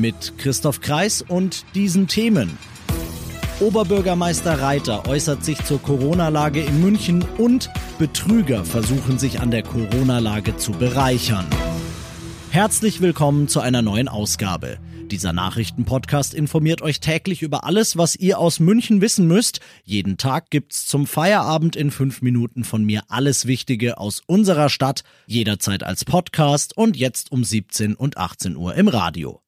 Mit Christoph Kreis und diesen Themen. Oberbürgermeister Reiter äußert sich zur Corona-Lage in München und Betrüger versuchen sich an der Corona-Lage zu bereichern. Herzlich willkommen zu einer neuen Ausgabe. Dieser Nachrichtenpodcast informiert euch täglich über alles, was ihr aus München wissen müsst. Jeden Tag gibt's zum Feierabend in fünf Minuten von mir alles Wichtige aus unserer Stadt, jederzeit als Podcast und jetzt um 17 und 18 Uhr im Radio.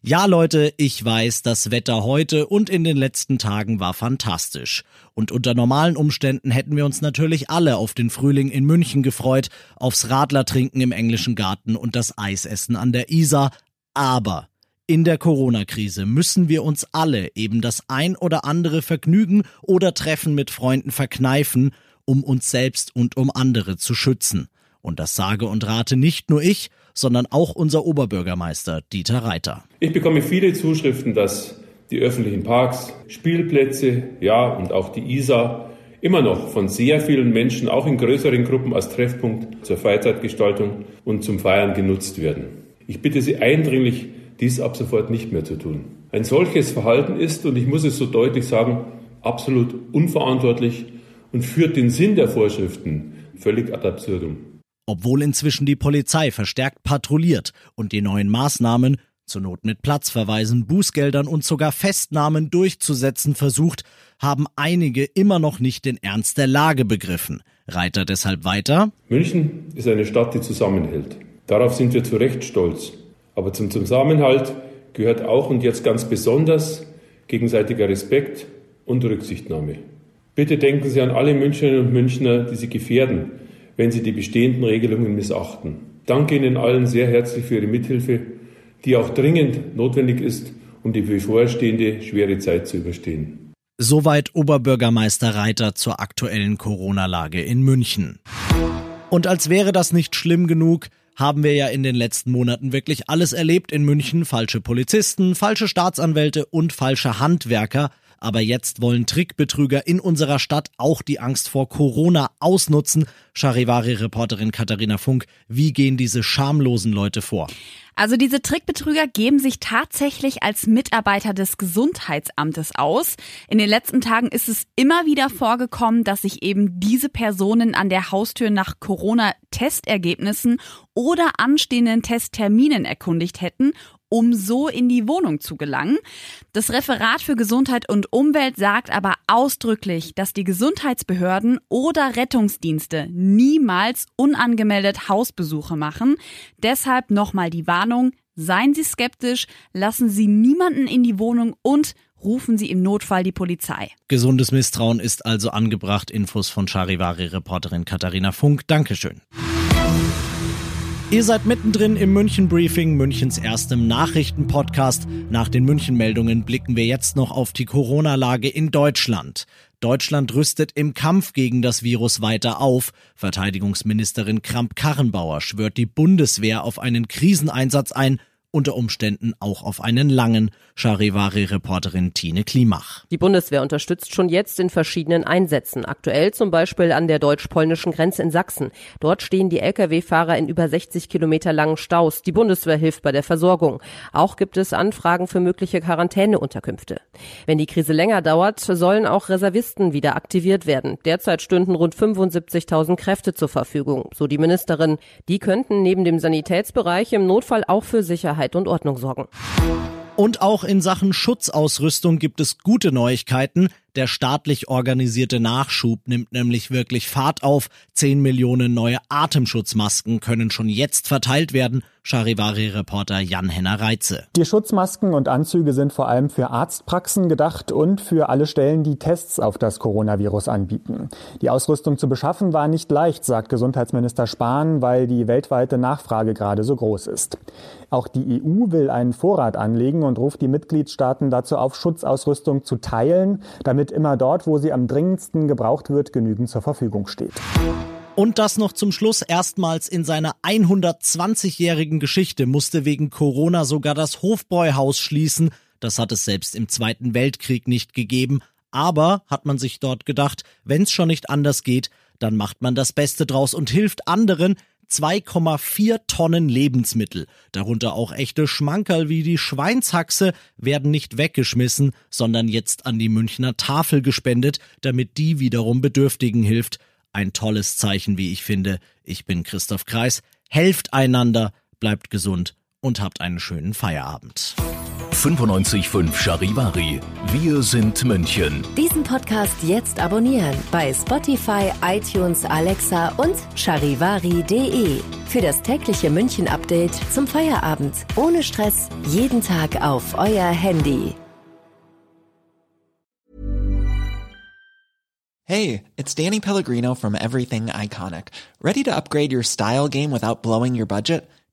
Ja, Leute, ich weiß, das Wetter heute und in den letzten Tagen war fantastisch. Und unter normalen Umständen hätten wir uns natürlich alle auf den Frühling in München gefreut, aufs Radlertrinken im englischen Garten und das Eisessen an der Isar. Aber in der Corona-Krise müssen wir uns alle eben das ein oder andere Vergnügen oder Treffen mit Freunden verkneifen, um uns selbst und um andere zu schützen. Und das sage und rate nicht nur ich, sondern auch unser Oberbürgermeister Dieter Reiter. Ich bekomme viele Zuschriften, dass die öffentlichen Parks, Spielplätze, ja und auch die Isar immer noch von sehr vielen Menschen, auch in größeren Gruppen als Treffpunkt zur Freizeitgestaltung und zum Feiern genutzt werden. Ich bitte Sie eindringlich, dies ab sofort nicht mehr zu tun. Ein solches Verhalten ist, und ich muss es so deutlich sagen, absolut unverantwortlich und führt den Sinn der Vorschriften völlig ad absurdum. Obwohl inzwischen die Polizei verstärkt patrouilliert und die neuen Maßnahmen, zur Not mit Platzverweisen, Bußgeldern und sogar Festnahmen durchzusetzen versucht, haben einige immer noch nicht den Ernst der Lage begriffen. Reiter deshalb weiter. München ist eine Stadt, die zusammenhält. Darauf sind wir zu Recht stolz. Aber zum Zusammenhalt gehört auch und jetzt ganz besonders gegenseitiger Respekt und Rücksichtnahme. Bitte denken Sie an alle Münchnerinnen und Münchner, die Sie gefährden, wenn Sie die bestehenden Regelungen missachten. Danke Ihnen allen sehr herzlich für Ihre Mithilfe, die auch dringend notwendig ist, um die bevorstehende schwere Zeit zu überstehen. Soweit Oberbürgermeister Reiter zur aktuellen Corona-Lage in München. Und als wäre das nicht schlimm genug, haben wir ja in den letzten Monaten wirklich alles erlebt in München. Falsche Polizisten, falsche Staatsanwälte und falsche Handwerker. Aber jetzt wollen Trickbetrüger in unserer Stadt auch die Angst vor Corona ausnutzen. Charivari-Reporterin Katharina Funk, wie gehen diese schamlosen Leute vor? Also diese Trickbetrüger geben sich tatsächlich als Mitarbeiter des Gesundheitsamtes aus. In den letzten Tagen ist es immer wieder vorgekommen, dass sich eben diese Personen an der Haustür nach Corona-Testergebnissen oder anstehenden Testterminen erkundigt hätten um so in die Wohnung zu gelangen. Das Referat für Gesundheit und Umwelt sagt aber ausdrücklich, dass die Gesundheitsbehörden oder Rettungsdienste niemals unangemeldet Hausbesuche machen. Deshalb nochmal die Warnung, seien Sie skeptisch, lassen Sie niemanden in die Wohnung und rufen Sie im Notfall die Polizei. Gesundes Misstrauen ist also angebracht. Infos von Charivari-Reporterin Katharina Funk. Dankeschön. Ihr seid mittendrin im München Briefing, Münchens erstem Nachrichtenpodcast. Nach den München Meldungen blicken wir jetzt noch auf die Corona-Lage in Deutschland. Deutschland rüstet im Kampf gegen das Virus weiter auf. Verteidigungsministerin Kramp-Karrenbauer schwört die Bundeswehr auf einen Kriseneinsatz ein unter Umständen auch auf einen langen, Charivari-Reporterin Tine Klimach. Die Bundeswehr unterstützt schon jetzt in verschiedenen Einsätzen, aktuell zum Beispiel an der deutsch-polnischen Grenze in Sachsen. Dort stehen die Lkw-Fahrer in über 60 Kilometer langen Staus. Die Bundeswehr hilft bei der Versorgung. Auch gibt es Anfragen für mögliche Quarantäneunterkünfte. Wenn die Krise länger dauert, sollen auch Reservisten wieder aktiviert werden. Derzeit stünden rund 75.000 Kräfte zur Verfügung, so die Ministerin. Die könnten neben dem Sanitätsbereich im Notfall auch für Sicherheit Sicherheit und Ordnung sorgen. Und auch in Sachen Schutzausrüstung gibt es gute Neuigkeiten. Der staatlich organisierte Nachschub nimmt nämlich wirklich Fahrt auf. Zehn Millionen neue Atemschutzmasken können schon jetzt verteilt werden. Charivari-Reporter Jan-Henner Reitze. Die Schutzmasken und Anzüge sind vor allem für Arztpraxen gedacht und für alle Stellen, die Tests auf das Coronavirus anbieten. Die Ausrüstung zu beschaffen war nicht leicht, sagt Gesundheitsminister Spahn, weil die weltweite Nachfrage gerade so groß ist. Auch die EU will einen Vorrat anlegen und ruft die Mitgliedstaaten dazu auf, Schutzausrüstung zu teilen, damit immer dort, wo sie am dringendsten gebraucht wird, genügend zur Verfügung steht. Und das noch zum Schluss. Erstmals in seiner 120-jährigen Geschichte musste wegen Corona sogar das Hofbräuhaus schließen. Das hat es selbst im Zweiten Weltkrieg nicht gegeben. Aber, hat man sich dort gedacht, wenn's schon nicht anders geht, dann macht man das Beste draus und hilft anderen. 2,4 Tonnen Lebensmittel, darunter auch echte Schmankerl wie die Schweinshaxe, werden nicht weggeschmissen, sondern jetzt an die Münchner Tafel gespendet, damit die wiederum Bedürftigen hilft. Ein tolles Zeichen, wie ich finde. Ich bin Christoph Kreis. Helft einander, bleibt gesund und habt einen schönen Feierabend. 95.5 Charivari. Wir sind München. Diesen Podcast jetzt abonnieren bei Spotify, iTunes, Alexa und charivari.de. Für das tägliche München-Update zum Feierabend. Ohne Stress. Jeden Tag auf euer Handy. Hey, it's Danny Pellegrino from Everything Iconic. Ready to upgrade your style game without blowing your budget?